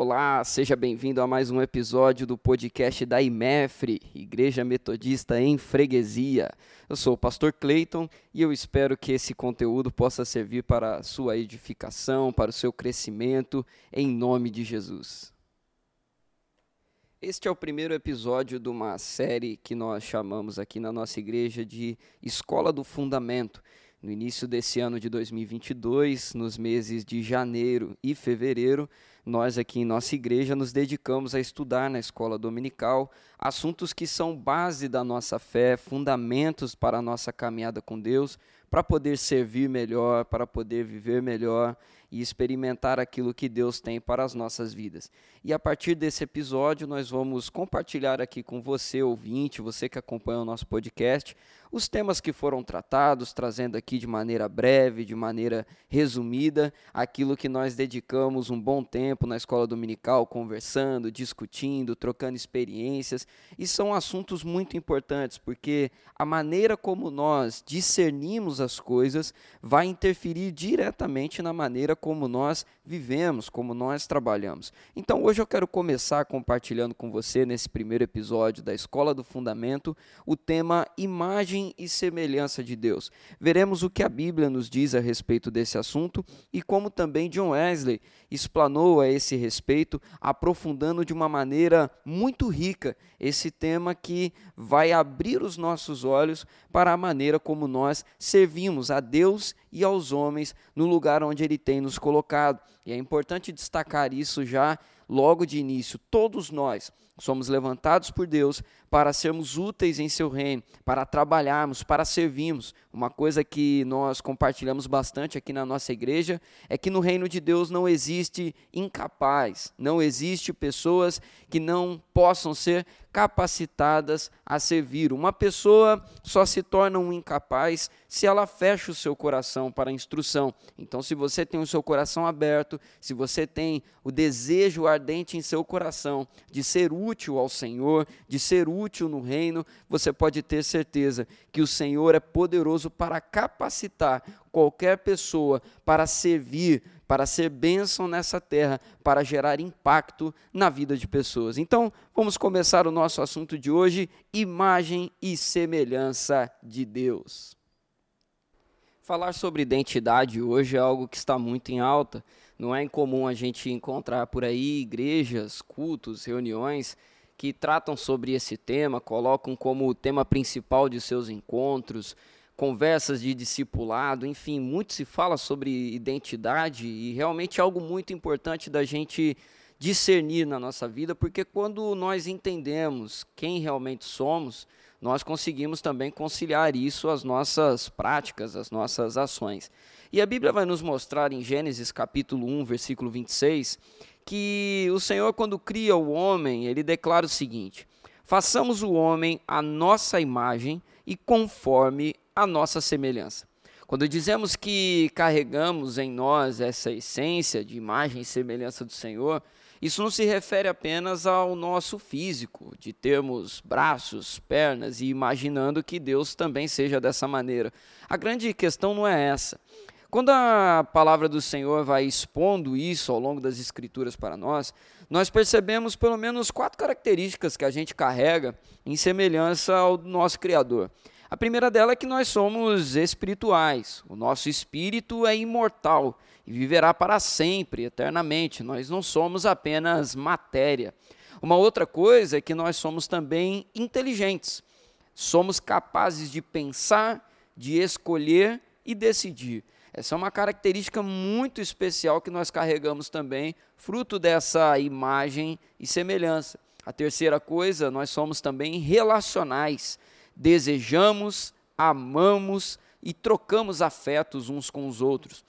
Olá, seja bem-vindo a mais um episódio do podcast da IMEFRE, Igreja Metodista em Freguesia. Eu sou o pastor Clayton e eu espero que esse conteúdo possa servir para a sua edificação, para o seu crescimento, em nome de Jesus. Este é o primeiro episódio de uma série que nós chamamos aqui na nossa igreja de Escola do Fundamento no início desse ano de 2022, nos meses de janeiro e fevereiro, nós aqui em nossa igreja nos dedicamos a estudar na escola dominical assuntos que são base da nossa fé, fundamentos para a nossa caminhada com Deus, para poder servir melhor, para poder viver melhor e experimentar aquilo que Deus tem para as nossas vidas. E a partir desse episódio, nós vamos compartilhar aqui com você, ouvinte, você que acompanha o nosso podcast, os temas que foram tratados, trazendo aqui de maneira breve, de maneira resumida, aquilo que nós dedicamos um bom tempo na escola dominical, conversando, discutindo, trocando experiências. E são assuntos muito importantes, porque a maneira como nós discernimos as coisas vai interferir diretamente na maneira como nós vivemos, como nós trabalhamos. Então hoje eu quero começar compartilhando com você, nesse primeiro episódio da Escola do Fundamento, o tema Imagem e Semelhança de Deus. Veremos o que a Bíblia nos diz a respeito desse assunto e como também John Wesley explanou a esse respeito, aprofundando de uma maneira muito rica esse tema que vai abrir os nossos olhos para a maneira como nós servimos a Deus e aos homens no lugar onde Ele tem nos colocado. E é importante destacar isso já logo de início. Todos nós somos levantados por Deus para sermos úteis em seu reino, para trabalharmos, para servirmos. Uma coisa que nós compartilhamos bastante aqui na nossa igreja é que no reino de Deus não existe incapaz, não existe pessoas que não possam ser capacitadas a servir. Uma pessoa só se torna um incapaz se ela fecha o seu coração para a instrução. Então, se você tem o seu coração aberto, se você tem o desejo ardente em seu coração de ser útil ao Senhor, de ser útil no reino, você pode ter certeza que o Senhor é poderoso para capacitar qualquer pessoa para servir para ser bênção nessa terra, para gerar impacto na vida de pessoas. Então, vamos começar o nosso assunto de hoje: imagem e semelhança de Deus. Falar sobre identidade hoje é algo que está muito em alta. Não é incomum a gente encontrar por aí igrejas, cultos, reuniões que tratam sobre esse tema, colocam como tema principal de seus encontros, conversas de discipulado, enfim, muito se fala sobre identidade e realmente é algo muito importante da gente discernir na nossa vida, porque quando nós entendemos quem realmente somos, nós conseguimos também conciliar isso às nossas práticas, às nossas ações. E a Bíblia vai nos mostrar em Gênesis capítulo 1, versículo 26, que o Senhor quando cria o homem, ele declara o seguinte: Façamos o homem a nossa imagem e conforme a nossa semelhança. Quando dizemos que carregamos em nós essa essência de imagem e semelhança do Senhor, isso não se refere apenas ao nosso físico, de termos braços, pernas e imaginando que Deus também seja dessa maneira. A grande questão não é essa. Quando a palavra do Senhor vai expondo isso ao longo das Escrituras para nós, nós percebemos pelo menos quatro características que a gente carrega em semelhança ao nosso Criador. A primeira dela é que nós somos espirituais. O nosso espírito é imortal e viverá para sempre, eternamente. Nós não somos apenas matéria. Uma outra coisa é que nós somos também inteligentes. Somos capazes de pensar, de escolher e decidir. Essa é uma característica muito especial que nós carregamos também, fruto dessa imagem e semelhança. A terceira coisa, nós somos também relacionais desejamos, amamos e trocamos afetos uns com os outros.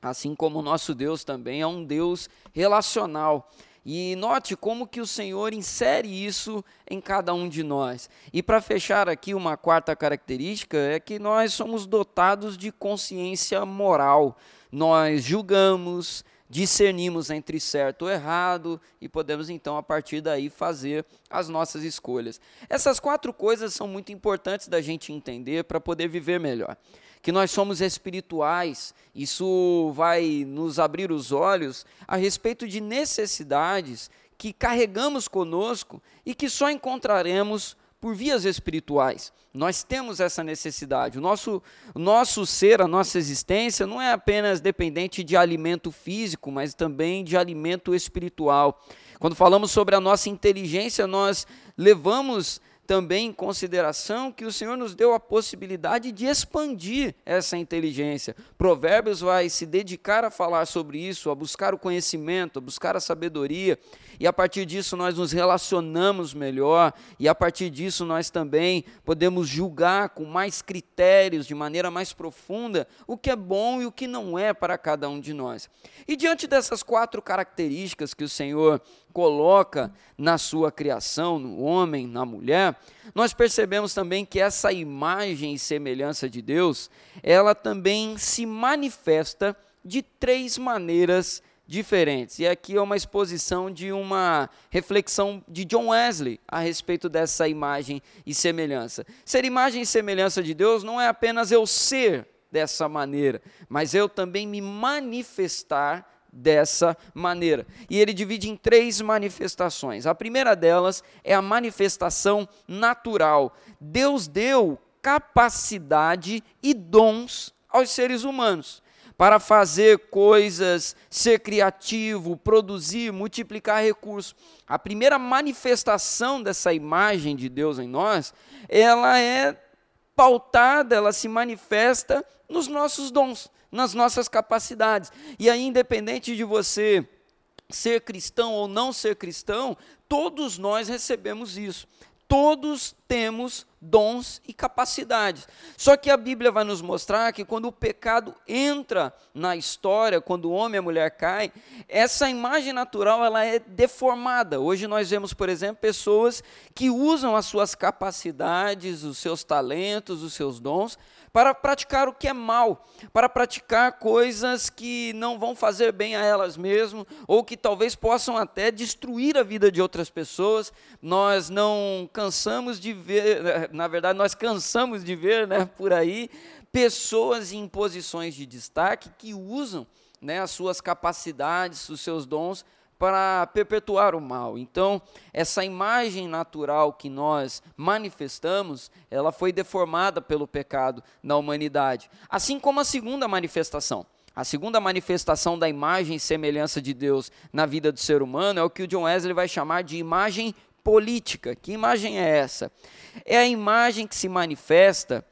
Assim como o nosso Deus também é um Deus relacional. E note como que o Senhor insere isso em cada um de nós. E para fechar aqui, uma quarta característica é que nós somos dotados de consciência moral. Nós julgamos, discernimos entre certo ou errado e podemos então a partir daí fazer as nossas escolhas. Essas quatro coisas são muito importantes da gente entender para poder viver melhor. Que nós somos espirituais, isso vai nos abrir os olhos a respeito de necessidades que carregamos conosco e que só encontraremos por vias espirituais. Nós temos essa necessidade. O nosso, nosso ser, a nossa existência, não é apenas dependente de alimento físico, mas também de alimento espiritual. Quando falamos sobre a nossa inteligência, nós levamos também em consideração que o Senhor nos deu a possibilidade de expandir essa inteligência. Provérbios vai se dedicar a falar sobre isso, a buscar o conhecimento, a buscar a sabedoria, e a partir disso nós nos relacionamos melhor, e a partir disso nós também podemos julgar com mais critérios, de maneira mais profunda, o que é bom e o que não é para cada um de nós. E diante dessas quatro características que o Senhor coloca na sua criação, no homem, na mulher, nós percebemos também que essa imagem e semelhança de Deus, ela também se manifesta de três maneiras diferentes. E aqui é uma exposição de uma reflexão de John Wesley a respeito dessa imagem e semelhança. Ser imagem e semelhança de Deus não é apenas eu ser dessa maneira, mas eu também me manifestar dessa maneira. E ele divide em três manifestações. A primeira delas é a manifestação natural. Deus deu capacidade e dons aos seres humanos para fazer coisas, ser criativo, produzir, multiplicar recursos. A primeira manifestação dessa imagem de Deus em nós, ela é pautada, ela se manifesta nos nossos dons nas nossas capacidades. E aí, independente de você ser cristão ou não ser cristão, todos nós recebemos isso. Todos temos dons e capacidades. Só que a Bíblia vai nos mostrar que quando o pecado entra na história, quando o homem e a mulher caem, essa imagem natural ela é deformada. Hoje nós vemos, por exemplo, pessoas que usam as suas capacidades, os seus talentos, os seus dons para praticar o que é mal, para praticar coisas que não vão fazer bem a elas mesmas ou que talvez possam até destruir a vida de outras pessoas. Nós não cansamos de ver na verdade, nós cansamos de ver né, por aí pessoas em posições de destaque que usam né, as suas capacidades, os seus dons para perpetuar o mal. Então, essa imagem natural que nós manifestamos, ela foi deformada pelo pecado na humanidade. Assim como a segunda manifestação. A segunda manifestação da imagem e semelhança de Deus na vida do ser humano é o que o John Wesley vai chamar de imagem política. Que imagem é essa? É a imagem que se manifesta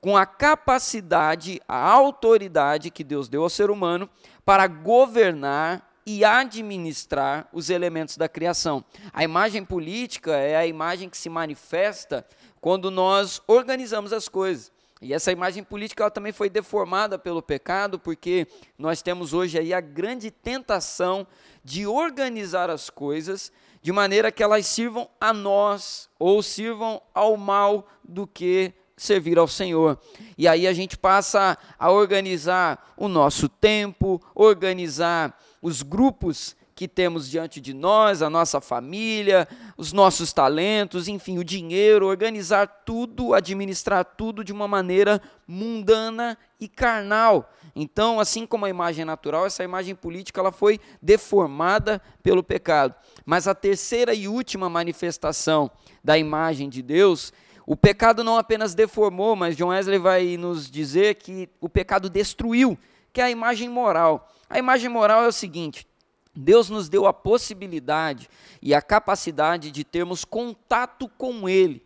com a capacidade, a autoridade que Deus deu ao ser humano para governar e administrar os elementos da criação. A imagem política é a imagem que se manifesta quando nós organizamos as coisas. E essa imagem política também foi deformada pelo pecado, porque nós temos hoje aí a grande tentação de organizar as coisas de maneira que elas sirvam a nós ou sirvam ao mal do que servir ao Senhor. E aí a gente passa a organizar o nosso tempo, organizar os grupos que temos diante de nós, a nossa família, os nossos talentos, enfim, o dinheiro, organizar tudo, administrar tudo de uma maneira mundana e carnal. Então, assim como a imagem natural, essa imagem política ela foi deformada pelo pecado. Mas a terceira e última manifestação da imagem de Deus, o pecado não apenas deformou, mas John Wesley vai nos dizer que o pecado destruiu, que é a imagem moral. A imagem moral é o seguinte: Deus nos deu a possibilidade e a capacidade de termos contato com Ele.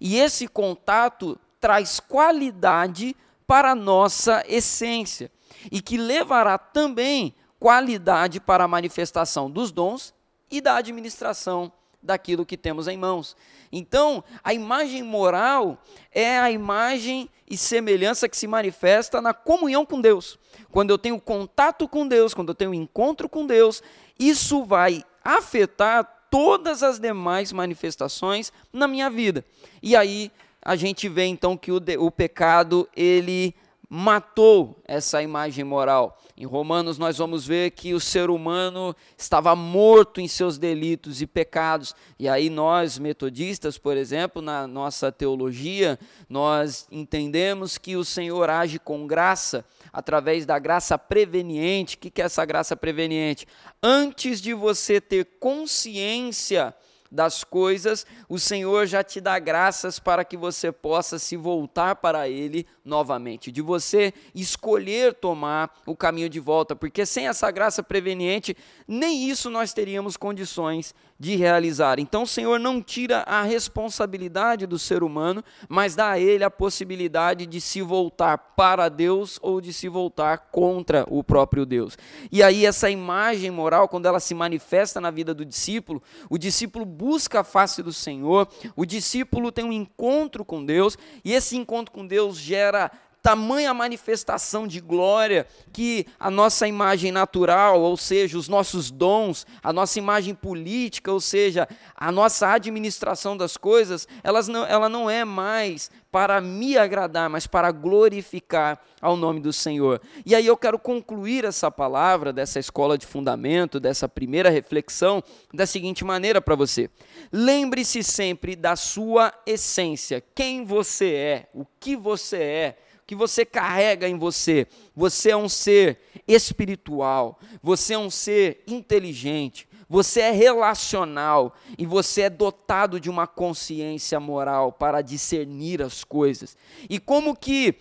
E esse contato traz qualidade para a nossa essência e que levará também qualidade para a manifestação dos dons e da administração daquilo que temos em mãos. Então, a imagem moral é a imagem e semelhança que se manifesta na comunhão com Deus. Quando eu tenho contato com Deus, quando eu tenho encontro com Deus, isso vai afetar todas as demais manifestações na minha vida. E aí a gente vê então que o, de, o pecado ele matou essa imagem moral. Em Romanos, nós vamos ver que o ser humano estava morto em seus delitos e pecados. E aí, nós, metodistas, por exemplo, na nossa teologia, nós entendemos que o Senhor age com graça, através da graça preveniente. O que é essa graça preveniente? Antes de você ter consciência das coisas, o Senhor já te dá graças para que você possa se voltar para Ele novamente, de você escolher tomar o caminho de volta, porque sem essa graça preveniente, nem isso nós teríamos condições de realizar. Então o Senhor não tira a responsabilidade do ser humano, mas dá a ele a possibilidade de se voltar para Deus ou de se voltar contra o próprio Deus. E aí essa imagem moral, quando ela se manifesta na vida do discípulo, o discípulo busca a face do Senhor, o discípulo tem um encontro com Deus, e esse encontro com Deus gera tamanha manifestação de glória que a nossa imagem natural, ou seja, os nossos dons, a nossa imagem política, ou seja, a nossa administração das coisas, elas não, ela não é mais para me agradar, mas para glorificar ao nome do Senhor. E aí eu quero concluir essa palavra dessa escola de fundamento, dessa primeira reflexão, da seguinte maneira para você. Lembre-se sempre da sua essência, quem você é, o que você é que você carrega em você. Você é um ser espiritual, você é um ser inteligente, você é relacional e você é dotado de uma consciência moral para discernir as coisas. E como que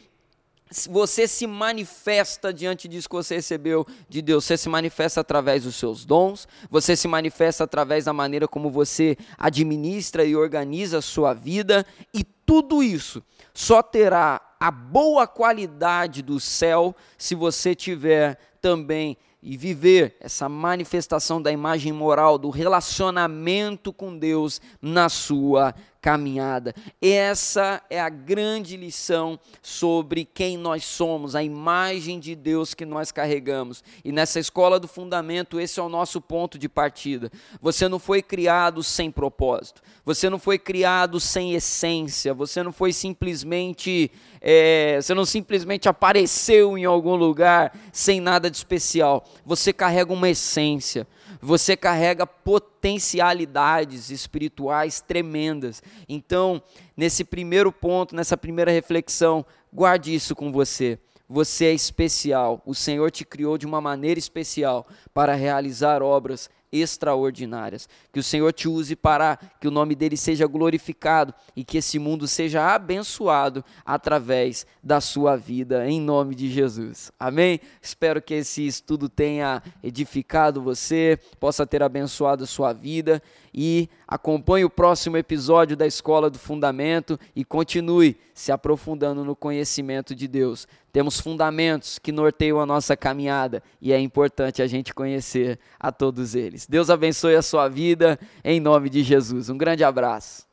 você se manifesta diante disso que você recebeu de Deus. Você se manifesta através dos seus dons, você se manifesta através da maneira como você administra e organiza a sua vida, e tudo isso só terá a boa qualidade do céu se você tiver também e viver essa manifestação da imagem moral, do relacionamento com Deus na sua caminhada. Essa é a grande lição sobre quem nós somos, a imagem de Deus que nós carregamos. E nessa escola do fundamento, esse é o nosso ponto de partida. Você não foi criado sem propósito, você não foi criado sem essência, você não foi simplesmente, é, você não simplesmente apareceu em algum lugar sem nada de especial. Você carrega uma essência você carrega potencialidades espirituais tremendas. Então, nesse primeiro ponto, nessa primeira reflexão, guarde isso com você. Você é especial. O Senhor te criou de uma maneira especial para realizar obras extraordinárias. Que o Senhor te use para que o nome dele seja glorificado e que esse mundo seja abençoado através da sua vida, em nome de Jesus. Amém? Espero que esse estudo tenha edificado você, possa ter abençoado a sua vida e acompanhe o próximo episódio da Escola do Fundamento e continue se aprofundando no conhecimento de Deus. Temos fundamentos que norteiam a nossa caminhada e é importante a gente conhecer a todos eles. Deus abençoe a sua vida em nome de Jesus. Um grande abraço.